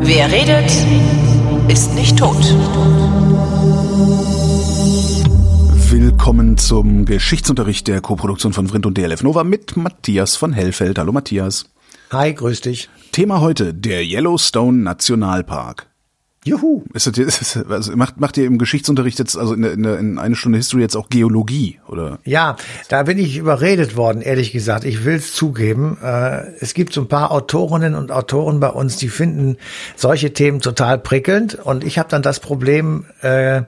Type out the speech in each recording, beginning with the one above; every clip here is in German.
Wer redet, ist nicht tot. Willkommen zum Geschichtsunterricht der Koproduktion von Vrindt und DLF Nova mit Matthias von Hellfeld. Hallo Matthias. Hi, grüß dich. Thema heute, der Yellowstone Nationalpark. Juhu. Ist das, ist das, also macht, macht ihr im Geschichtsunterricht jetzt, also in, in, in eine Stunde History jetzt auch Geologie, oder? Ja, da bin ich überredet worden, ehrlich gesagt. Ich will es zugeben. Äh, es gibt so ein paar Autorinnen und Autoren bei uns, die finden solche Themen total prickelnd. Und ich habe dann das Problem, äh,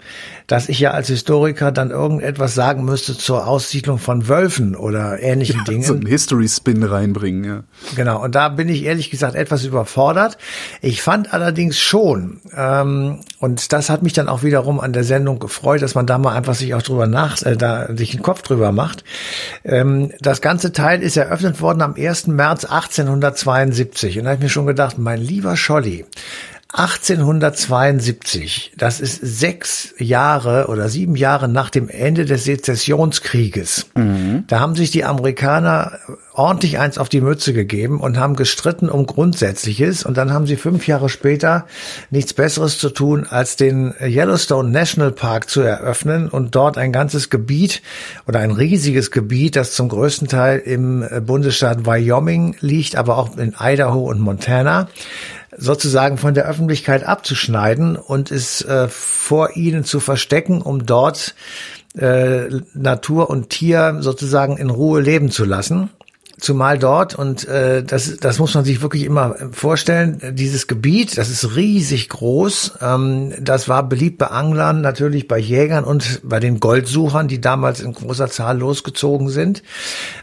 dass ich ja als Historiker dann irgendetwas sagen müsste zur Aussiedlung von Wölfen oder ähnlichen ja, Dingen. So einen History-Spin reinbringen, ja. Genau, und da bin ich ehrlich gesagt etwas überfordert. Ich fand allerdings schon, ähm, und das hat mich dann auch wiederum an der Sendung gefreut, dass man da mal einfach sich auch drüber nach, äh, da sich einen Kopf drüber macht. Ähm, das ganze Teil ist eröffnet worden am 1. März 1872 und da habe ich mir schon gedacht, mein lieber Scholli, 1872, das ist sechs Jahre oder sieben Jahre nach dem Ende des Sezessionskrieges. Mhm. Da haben sich die Amerikaner ordentlich eins auf die Mütze gegeben und haben gestritten um Grundsätzliches. Und dann haben sie fünf Jahre später nichts Besseres zu tun, als den Yellowstone National Park zu eröffnen und dort ein ganzes Gebiet oder ein riesiges Gebiet, das zum größten Teil im Bundesstaat Wyoming liegt, aber auch in Idaho und Montana, sozusagen von der Öffentlichkeit abzuschneiden und es äh, vor ihnen zu verstecken, um dort äh, Natur und Tier sozusagen in Ruhe leben zu lassen. Zumal dort, und äh, das, das muss man sich wirklich immer vorstellen, dieses Gebiet, das ist riesig groß. Ähm, das war beliebt bei Anglern, natürlich bei Jägern und bei den Goldsuchern, die damals in großer Zahl losgezogen sind.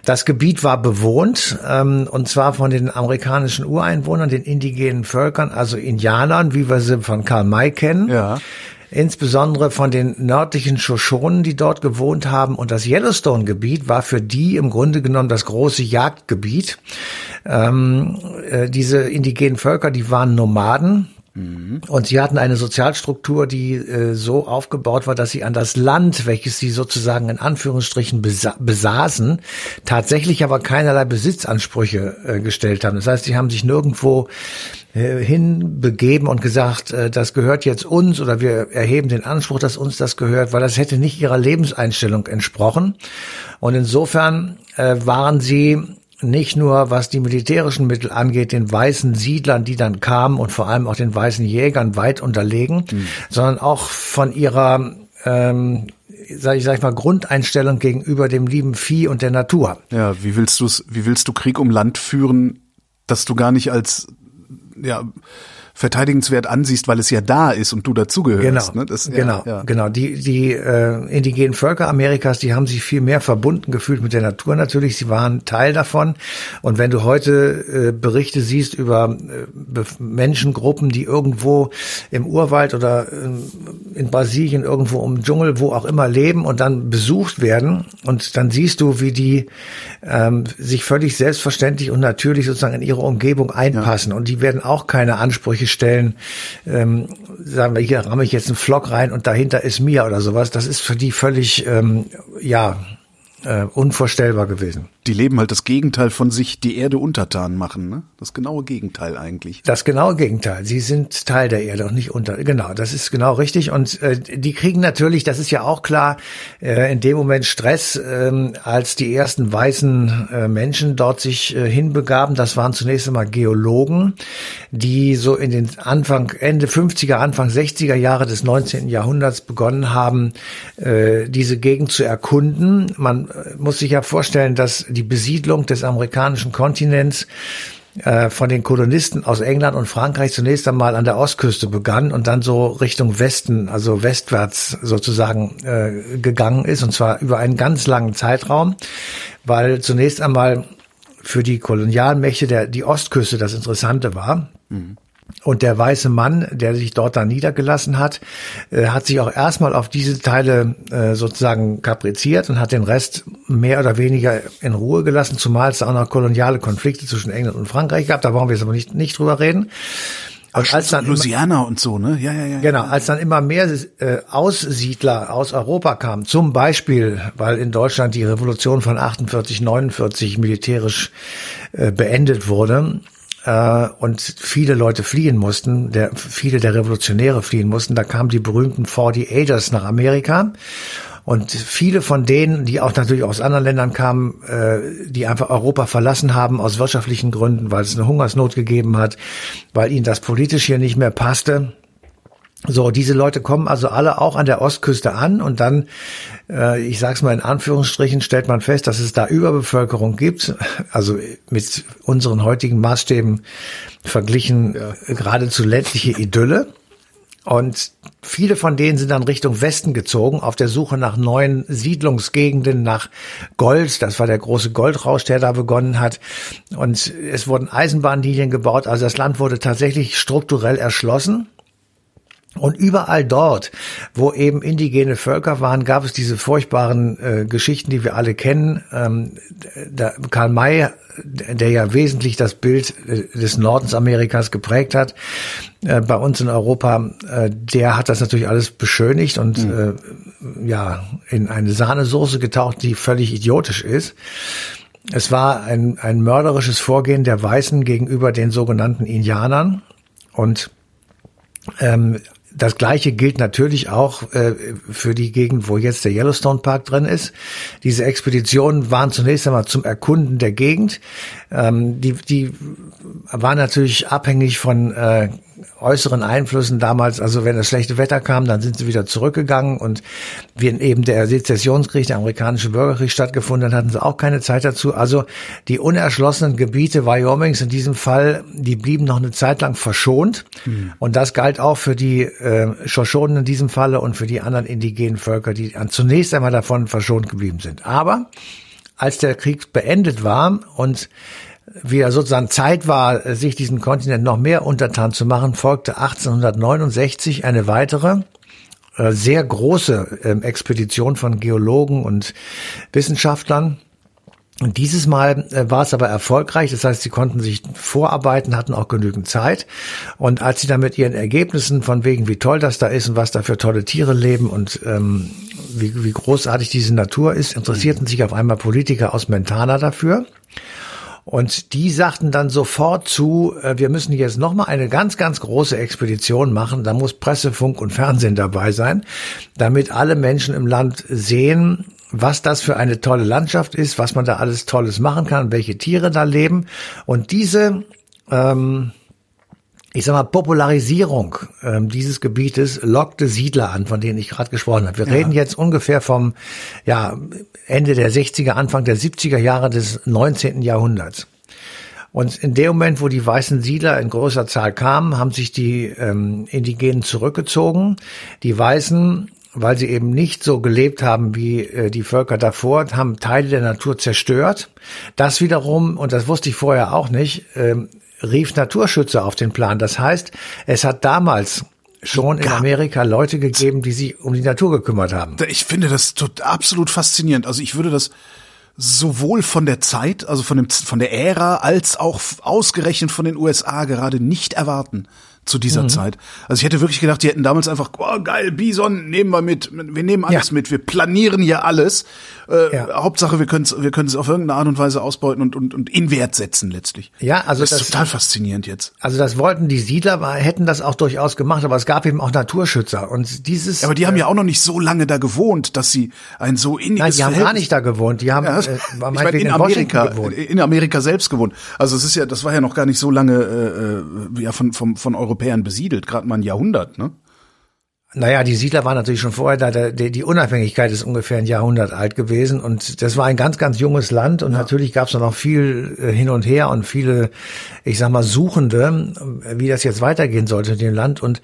Das Gebiet war bewohnt, ähm, und zwar von den amerikanischen Ureinwohnern, den indigenen Völkern, also Indianern, wie wir sie von Karl May kennen. Ja insbesondere von den nördlichen Shoshonen, die dort gewohnt haben. Und das Yellowstone-Gebiet war für die im Grunde genommen das große Jagdgebiet. Ähm, äh, diese indigenen Völker, die waren Nomaden. Mhm. Und sie hatten eine Sozialstruktur, die äh, so aufgebaut war, dass sie an das Land, welches sie sozusagen in Anführungsstrichen besa besaßen, tatsächlich aber keinerlei Besitzansprüche äh, gestellt haben. Das heißt, sie haben sich nirgendwo hinbegeben und gesagt, äh, das gehört jetzt uns oder wir erheben den Anspruch, dass uns das gehört, weil das hätte nicht ihrer Lebenseinstellung entsprochen. Und insofern äh, waren sie nicht nur was die militärischen Mittel angeht, den weißen Siedlern, die dann kamen und vor allem auch den weißen Jägern weit unterlegen, mhm. sondern auch von ihrer ähm, sag ich, sag ich mal, Grundeinstellung gegenüber dem lieben Vieh und der Natur. Ja, wie willst du wie willst du Krieg um Land führen, dass du gar nicht als ja, verteidigenswert ansiehst, weil es ja da ist und du dazugehörst. Genau, ne? das, genau, ja. genau. Die, die äh, indigenen Völker Amerikas, die haben sich viel mehr verbunden gefühlt mit der Natur natürlich. Sie waren Teil davon. Und wenn du heute äh, Berichte siehst über äh, Menschengruppen, die irgendwo im Urwald oder äh, in Brasilien irgendwo im Dschungel, wo auch immer leben und dann besucht werden, und dann siehst du, wie die ähm, sich völlig selbstverständlich und natürlich sozusagen in ihre Umgebung einpassen. Ja. Und die werden auch keine Ansprüche stellen, ähm, sagen wir, hier ramme ich jetzt einen Flock rein und dahinter ist Mia oder sowas. Das ist für die völlig, ähm, ja, äh, unvorstellbar gewesen. Die leben halt das Gegenteil von sich die Erde untertan machen, ne? Das genaue Gegenteil eigentlich. Das genaue Gegenteil. Sie sind Teil der Erde und nicht unter. Genau, das ist genau richtig. Und äh, die kriegen natürlich, das ist ja auch klar, äh, in dem Moment Stress, äh, als die ersten weißen äh, Menschen dort sich äh, hinbegaben. Das waren zunächst einmal Geologen, die so in den Anfang, Ende 50er, Anfang 60er Jahre des 19. Jahrhunderts begonnen haben, äh, diese Gegend zu erkunden. Man äh, muss sich ja vorstellen, dass die Besiedlung des amerikanischen Kontinents äh, von den Kolonisten aus England und Frankreich zunächst einmal an der Ostküste begann und dann so Richtung Westen, also westwärts sozusagen äh, gegangen ist, und zwar über einen ganz langen Zeitraum, weil zunächst einmal für die Kolonialmächte der, die Ostküste das Interessante war. Mhm. Und der weiße Mann, der sich dort dann niedergelassen hat, äh, hat sich auch erstmal auf diese Teile äh, sozusagen kapriziert und hat den Rest mehr oder weniger in Ruhe gelassen, zumal es auch noch koloniale Konflikte zwischen England und Frankreich gab. Da wollen wir jetzt aber nicht, nicht drüber reden. Ach, als dann Louisiana und so, ne? Ja, ja, ja. Genau, als dann immer mehr äh, Aussiedler aus Europa kamen, zum Beispiel, weil in Deutschland die Revolution von 48, 49 militärisch äh, beendet wurde, äh, und viele Leute fliehen mussten, der, viele der Revolutionäre fliehen mussten. Da kamen die berühmten 48ers nach Amerika. Und viele von denen, die auch natürlich aus anderen Ländern kamen, äh, die einfach Europa verlassen haben aus wirtschaftlichen Gründen, weil es eine Hungersnot gegeben hat, weil ihnen das politisch hier nicht mehr passte, so, diese Leute kommen also alle auch an der Ostküste an und dann, äh, ich sage es mal in Anführungsstrichen, stellt man fest, dass es da Überbevölkerung gibt, also mit unseren heutigen Maßstäben verglichen ja. geradezu ländliche Idylle. Und viele von denen sind dann Richtung Westen gezogen, auf der Suche nach neuen Siedlungsgegenden, nach Gold. Das war der große Goldrausch, der da begonnen hat. Und es wurden Eisenbahnlinien gebaut. Also das Land wurde tatsächlich strukturell erschlossen. Und überall dort, wo eben indigene Völker waren, gab es diese furchtbaren äh, Geschichten, die wir alle kennen. Ähm, da, Karl May, der ja wesentlich das Bild äh, des Nordens Amerikas geprägt hat, äh, bei uns in Europa, äh, der hat das natürlich alles beschönigt und mhm. äh, ja in eine Sahnesoße getaucht, die völlig idiotisch ist. Es war ein, ein mörderisches Vorgehen der Weißen gegenüber den sogenannten Indianern und ähm, das gleiche gilt natürlich auch äh, für die Gegend, wo jetzt der Yellowstone Park drin ist. Diese Expeditionen waren zunächst einmal zum Erkunden der Gegend. Ähm, die, die waren natürlich abhängig von äh, äußeren Einflüssen damals, also wenn das schlechte Wetter kam, dann sind sie wieder zurückgegangen und wenn eben der Sezessionskrieg, der amerikanische Bürgerkrieg stattgefunden hat, hatten sie auch keine Zeit dazu. Also die unerschlossenen Gebiete Wyomings in diesem Fall, die blieben noch eine Zeit lang verschont mhm. und das galt auch für die äh, Shoshonen in diesem Falle und für die anderen indigenen Völker, die zunächst einmal davon verschont geblieben sind. Aber als der Krieg beendet war und wieder sozusagen Zeit war, sich diesen Kontinent noch mehr untertan zu machen, folgte 1869 eine weitere äh, sehr große ähm, Expedition von Geologen und Wissenschaftlern. Und dieses Mal äh, war es aber erfolgreich. Das heißt, sie konnten sich vorarbeiten, hatten auch genügend Zeit. Und als sie dann mit ihren Ergebnissen von wegen, wie toll das da ist und was da für tolle Tiere leben und ähm, wie, wie großartig diese Natur ist, interessierten sich auf einmal Politiker aus Mentana dafür. Und die sagten dann sofort zu, äh, wir müssen jetzt nochmal eine ganz, ganz große Expedition machen. Da muss Presse, Funk und Fernsehen dabei sein, damit alle Menschen im Land sehen, was das für eine tolle Landschaft ist, was man da alles Tolles machen kann, welche Tiere da leben. Und diese ähm, ich sag mal, Popularisierung ähm, dieses Gebietes lockte Siedler an, von denen ich gerade gesprochen habe. Wir ja. reden jetzt ungefähr vom ja, Ende der 60er, Anfang der 70er Jahre des 19. Jahrhunderts. Und in dem Moment, wo die weißen Siedler in großer Zahl kamen, haben sich die ähm, Indigenen zurückgezogen. Die Weißen weil sie eben nicht so gelebt haben wie äh, die Völker davor, haben Teile der Natur zerstört. Das wiederum, und das wusste ich vorher auch nicht, ähm, rief Naturschützer auf den Plan. Das heißt, es hat damals schon in Amerika Leute gegeben, die sich um die Natur gekümmert haben. Ich finde das absolut faszinierend. Also ich würde das sowohl von der Zeit, also von dem, von der Ära, als auch ausgerechnet von den USA gerade nicht erwarten zu dieser mhm. Zeit. Also ich hätte wirklich gedacht, die hätten damals einfach, oh geil, Bison nehmen wir mit, wir nehmen alles ja. mit, wir planieren hier alles. Äh, ja. Hauptsache, wir können es wir können es auf irgendeine Art und Weise ausbeuten und, und, und in Wert setzen letztlich. Ja, also das, das ist total faszinierend jetzt. Also das wollten die Siedler, hätten das auch durchaus gemacht, aber es gab eben auch Naturschützer und dieses. Ja, aber die haben äh, ja auch noch nicht so lange da gewohnt, dass sie ein so inniges Nein, die haben gar nicht da gewohnt. Die haben ja, äh, ich meine, in, in Amerika gewohnt. in Amerika selbst gewohnt. Also es ist ja, das war ja noch gar nicht so lange äh, äh ja von von von Europäern besiedelt, gerade mal ein Jahrhundert, ne? Naja, die Siedler waren natürlich schon vorher da. Die Unabhängigkeit ist ungefähr ein Jahrhundert alt gewesen und das war ein ganz, ganz junges Land und ja. natürlich gab es noch viel äh, hin und her und viele, ich sag mal, Suchende, wie das jetzt weitergehen sollte in dem Land und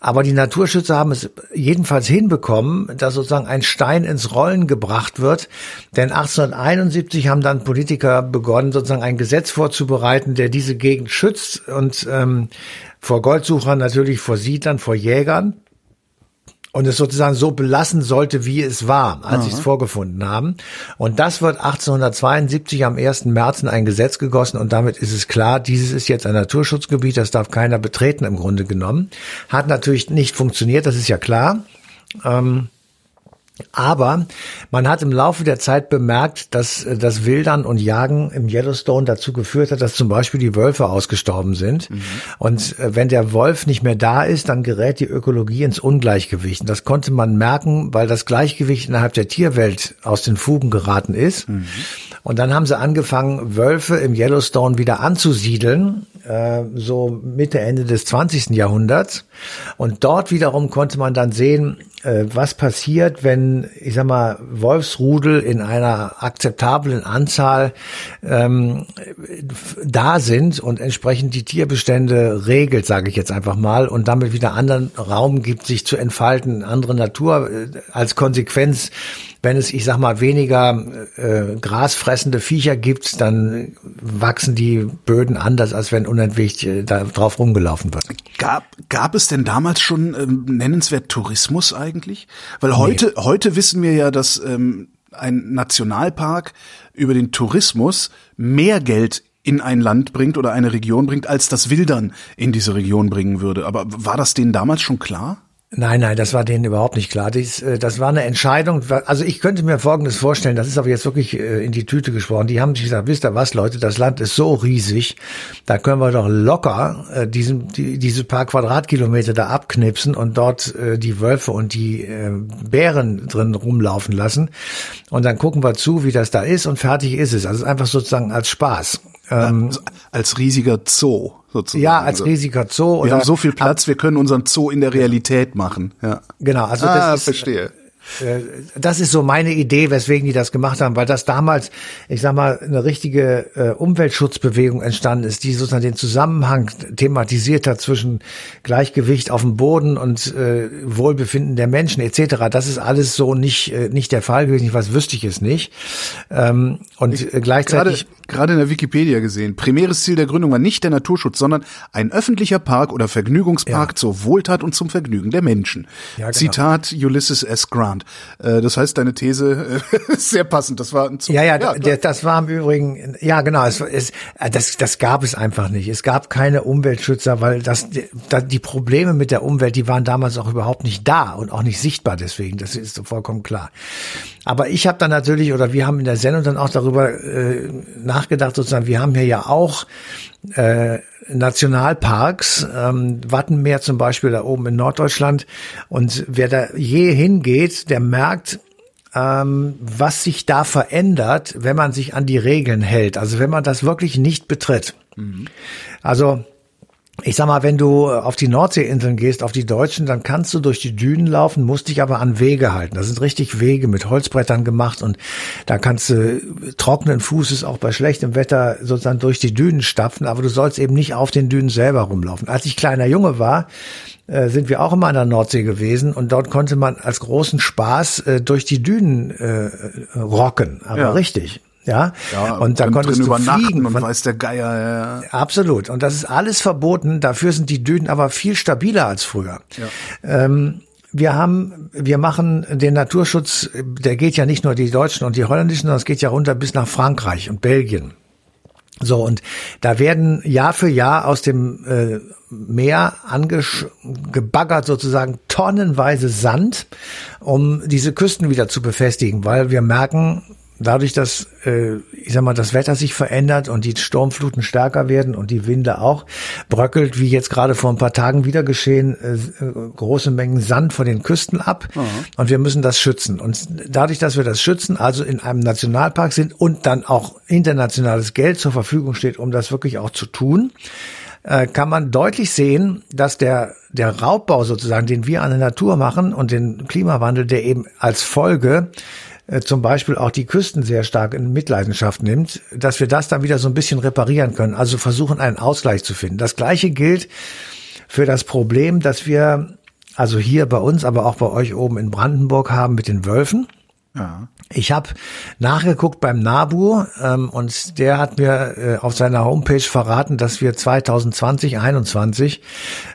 aber die Naturschützer haben es jedenfalls hinbekommen, dass sozusagen ein Stein ins Rollen gebracht wird. Denn 1871 haben dann Politiker begonnen, sozusagen ein Gesetz vorzubereiten, der diese Gegend schützt und ähm, vor Goldsuchern natürlich, vor Siedlern, vor Jägern. Und es sozusagen so belassen sollte, wie es war, als sie es vorgefunden haben. Und das wird 1872 am 1. März in ein Gesetz gegossen und damit ist es klar, dieses ist jetzt ein Naturschutzgebiet, das darf keiner betreten im Grunde genommen. Hat natürlich nicht funktioniert, das ist ja klar. Ähm, aber man hat im Laufe der Zeit bemerkt, dass äh, das Wildern und Jagen im Yellowstone dazu geführt hat, dass zum Beispiel die Wölfe ausgestorben sind. Mhm. Und äh, wenn der Wolf nicht mehr da ist, dann gerät die Ökologie ins Ungleichgewicht. Und das konnte man merken, weil das Gleichgewicht innerhalb der Tierwelt aus den Fugen geraten ist. Mhm. Und dann haben sie angefangen, Wölfe im Yellowstone wieder anzusiedeln, äh, so Mitte, Ende des 20. Jahrhunderts. Und dort wiederum konnte man dann sehen, äh, was passiert, wenn, ich sag mal, Wolfsrudel in einer akzeptablen Anzahl ähm, da sind und entsprechend die Tierbestände regelt, sage ich jetzt einfach mal, und damit wieder anderen Raum gibt, sich zu entfalten, andere Natur äh, als Konsequenz wenn es, ich sag mal, weniger äh, grasfressende Viecher gibt, dann wachsen die Böden anders, als wenn unentwegt äh, da drauf rumgelaufen wird. Gab, gab es denn damals schon ähm, nennenswert Tourismus eigentlich? Weil heute, nee. heute wissen wir ja, dass ähm, ein Nationalpark über den Tourismus mehr Geld in ein Land bringt oder eine Region bringt, als das Wildern in diese Region bringen würde. Aber war das denen damals schon klar? Nein, nein, das war denen überhaupt nicht klar. Dies, äh, das war eine Entscheidung. Also ich könnte mir Folgendes vorstellen, das ist aber jetzt wirklich äh, in die Tüte gesprochen. Die haben sich gesagt, wisst ihr was, Leute, das Land ist so riesig, da können wir doch locker äh, diesen, die, diese paar Quadratkilometer da abknipsen und dort die Wölfe und die Bären drin rumlaufen lassen. Und dann gucken wir zu, wie das da ist und fertig ist es. Also einfach sozusagen als Spaß. Ähm, als riesiger Zoo sozusagen. Ja, als riesiger Zoo. Wir haben so viel Platz, wir können unseren Zoo in der Realität machen. Ja. Genau, also ah, das ist, verstehe. Äh, das ist so meine Idee, weswegen die das gemacht haben, weil das damals, ich sag mal, eine richtige äh, Umweltschutzbewegung entstanden ist, die sozusagen den Zusammenhang thematisiert hat zwischen Gleichgewicht auf dem Boden und äh, Wohlbefinden der Menschen etc. Das ist alles so nicht äh, nicht der Fall gewesen. Was wüsste ich es nicht. Ähm, und ich, gleichzeitig gerade, in der Wikipedia gesehen. Primäres Ziel der Gründung war nicht der Naturschutz, sondern ein öffentlicher Park oder Vergnügungspark ja. zur Wohltat und zum Vergnügen der Menschen. Ja, genau. Zitat Ulysses S. Grant. Äh, das heißt, deine These äh, ist sehr passend. Das war ein Zug. Ja, ja, ja das war im Übrigen, ja genau, es, es, äh, das, das gab es einfach nicht. Es gab keine Umweltschützer, weil das, die Probleme mit der Umwelt, die waren damals auch überhaupt nicht da und auch nicht sichtbar deswegen. Das ist so vollkommen klar. Aber ich habe dann natürlich, oder wir haben in der Sendung dann auch darüber äh, nachgedacht, sozusagen, wir haben hier ja auch äh, Nationalparks, ähm, Wattenmeer zum Beispiel da oben in Norddeutschland. Und wer da je hingeht, der merkt, ähm, was sich da verändert, wenn man sich an die Regeln hält. Also wenn man das wirklich nicht betritt. Mhm. Also ich sag mal, wenn du auf die Nordseeinseln gehst, auf die deutschen, dann kannst du durch die Dünen laufen, musst dich aber an Wege halten. Das sind richtig Wege mit Holzbrettern gemacht und da kannst du trockenen Fußes auch bei schlechtem Wetter sozusagen durch die Dünen stapfen, aber du sollst eben nicht auf den Dünen selber rumlaufen. Als ich kleiner Junge war, äh, sind wir auch immer an der Nordsee gewesen und dort konnte man als großen Spaß äh, durch die Dünen äh, rocken, aber ja. richtig. Ja, ja und da konntest du fliegen und weiß der Geier. Ja. Absolut. Und das ist alles verboten. Dafür sind die Dünen aber viel stabiler als früher. Ja. Ähm, wir haben, wir machen den Naturschutz, der geht ja nicht nur die Deutschen und die Holländischen, sondern es geht ja runter bis nach Frankreich und Belgien. So, und da werden Jahr für Jahr aus dem äh, Meer angebaggert sozusagen tonnenweise Sand, um diese Küsten wieder zu befestigen, weil wir merken, dadurch, dass äh, ich sag mal, das Wetter sich verändert und die Sturmfluten stärker werden und die Winde auch, bröckelt, wie jetzt gerade vor ein paar Tagen wieder geschehen, äh, große Mengen Sand von den Küsten ab. Mhm. Und wir müssen das schützen. Und dadurch, dass wir das schützen, also in einem Nationalpark sind und dann auch internationales Geld zur Verfügung steht, um das wirklich auch zu tun, äh, kann man deutlich sehen, dass der, der Raubbau sozusagen, den wir an der Natur machen und den Klimawandel, der eben als Folge äh, zum Beispiel auch die Küsten sehr stark in Mitleidenschaft nimmt, dass wir das dann wieder so ein bisschen reparieren können. Also versuchen, einen Ausgleich zu finden. Das Gleiche gilt für das Problem, dass wir also hier bei uns, aber auch bei euch oben in Brandenburg haben mit den Wölfen. Ich habe nachgeguckt beim NABU ähm, und der hat mir äh, auf seiner Homepage verraten, dass wir 2020, 21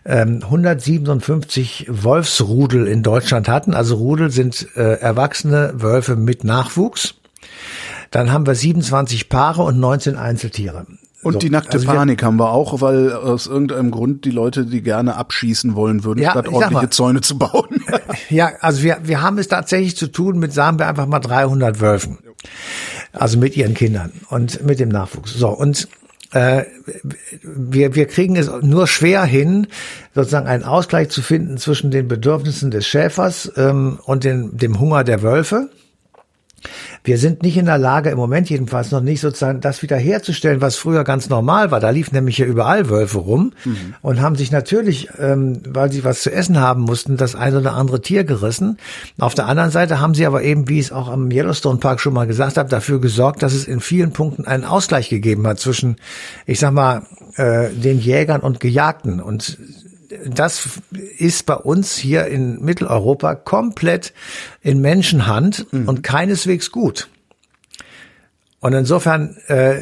ähm, 157 Wolfsrudel in Deutschland hatten. Also Rudel sind äh, erwachsene Wölfe mit Nachwuchs. Dann haben wir 27 Paare und 19 Einzeltiere. Und So, die nackte also Panik haben wir auch, weil aus irgendeinem Grund die Leute die gerne abschießen wollen würden, Ja, statt ordentliche mal. Zäune zu bauen. Ja, also wir, wir haben es tatsächlich zu tun mit, sagen wir einfach mal 300 Wölfen. Also mit ihren Kindern und mit dem Nachwuchs. So, und äh, wir, wir kriegen es nur schwer hin, sozusagen einen Ausgleich zu finden zwischen den Bedürfnissen des Schäfers ähm, und den, dem Hunger der Wölfe. Wir sind nicht in der Lage, im Moment jedenfalls noch nicht sozusagen das wiederherzustellen, was früher ganz normal war. Da liefen nämlich hier überall Wölfe rum und haben sich natürlich, ähm, weil sie was zu essen haben mussten, das ein oder andere Tier gerissen. Auf der anderen Seite haben sie aber eben, wie ich es auch am Yellowstone Park schon mal gesagt habe, dafür gesorgt, dass es in vielen Punkten einen Ausgleich gegeben hat zwischen, ich sag mal, äh, den Jägern und Gejagten. Und das ist bei uns hier in Mitteleuropa komplett in Menschenhand und keineswegs gut. Und insofern äh,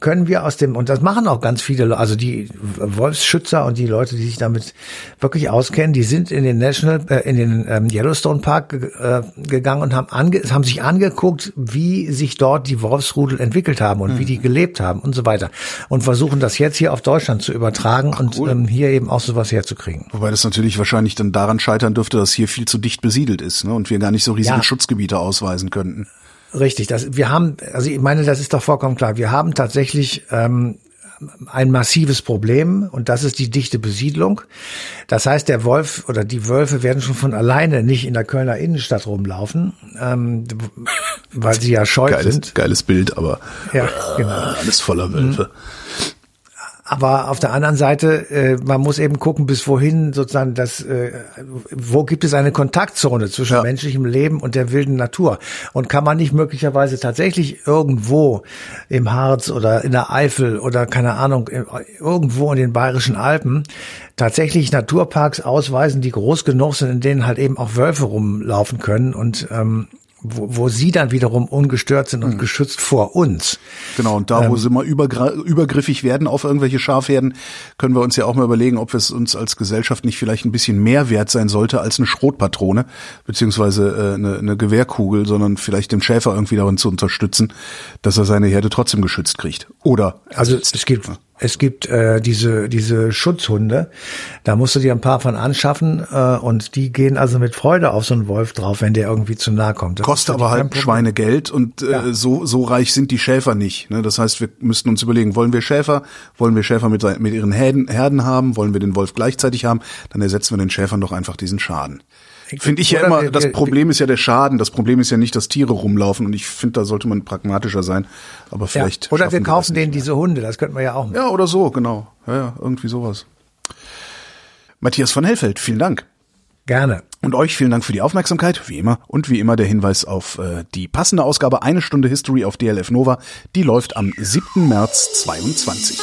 können wir aus dem, und das machen auch ganz viele, Le- also die Wolfsschützer und die Leute, die sich damit wirklich auskennen, die sind in den National, äh, in den ähm, Yellowstone Park äh, gegangen und haben, ange, haben sich angeguckt, wie sich dort die Wolfsrudel entwickelt haben und wie die gelebt haben und so weiter. Und versuchen das jetzt hier auf Deutschland zu übertragen und cool. ähm, hier eben auch sowas herzukriegen. Wobei das natürlich wahrscheinlich dann daran scheitern dürfte, dass hier viel zu dicht besiedelt ist ne? und wir gar nicht so riesige Ja. Schutzgebiete ausweisen könnten. Richtig, das, wir haben, also ich meine, das ist doch vollkommen klar. Wir haben tatsächlich ähm, ein massives Problem und das ist die dichte Besiedlung. Das heißt, der Wolf oder die Wölfe werden schon von alleine nicht in der Kölner Innenstadt rumlaufen, ähm, weil sie ja scheu Geiles, sind. geiles Bild, aber Ja, genau. alles voller Wölfe. Aber auf der anderen Seite, äh, man muss eben gucken, bis wohin sozusagen das, äh, wo gibt es eine Kontaktzone zwischen Ja. menschlichem Leben und der wilden Natur? Und kann man nicht möglicherweise tatsächlich irgendwo im Harz oder in der Eifel oder keine Ahnung, irgendwo in den bayerischen Alpen tatsächlich Naturparks ausweisen, die groß genug sind, in denen halt eben auch Wölfe rumlaufen können und ähm, wo, wo sie dann wiederum ungestört sind und geschützt vor uns. Genau, und da, wo Ähm. sie mal übergriffig werden auf irgendwelche Schafherden, können wir uns ja auch mal überlegen, ob es uns als Gesellschaft nicht vielleicht ein bisschen mehr wert sein sollte als eine Schrotpatrone, beziehungsweise äh, eine, eine Gewehrkugel, sondern vielleicht den Schäfer irgendwie darin zu unterstützen, dass er seine Herde trotzdem geschützt kriegt. Oder Also es gibt es gibt äh, diese diese Schutzhunde, da musst du dir ein paar von anschaffen äh, und die gehen also mit Freude auf so einen Wolf drauf, wenn der irgendwie zu nahe kommt. Das kostet aber halt. Schweinegeld und äh, Ja. so so reich sind die Schäfer nicht. Ne? Das heißt, wir müssten uns überlegen, wollen wir Schäfer, wollen wir Schäfer mit, mit ihren Herden, Herden haben, wollen wir den Wolf gleichzeitig haben, dann ersetzen wir den Schäfern doch einfach diesen Schaden. Finde ich ja Oder immer, das Problem ist ja der Schaden, das Problem ist ja nicht, dass Tiere rumlaufen und ich finde, da sollte man pragmatischer sein, aber Ja. vielleicht Oder schaffen wir kaufen denen diese Hunde, das könnten wir ja auch machen. Ja, oder so, genau. Ja, ja, irgendwie sowas. Matthias von Hellfeld, vielen Dank. Gerne. Und euch vielen Dank für die Aufmerksamkeit, wie immer. Und wie immer der Hinweis auf äh, die passende Ausgabe Eine Stunde History auf DLF Nova. Die läuft am 7. März 22.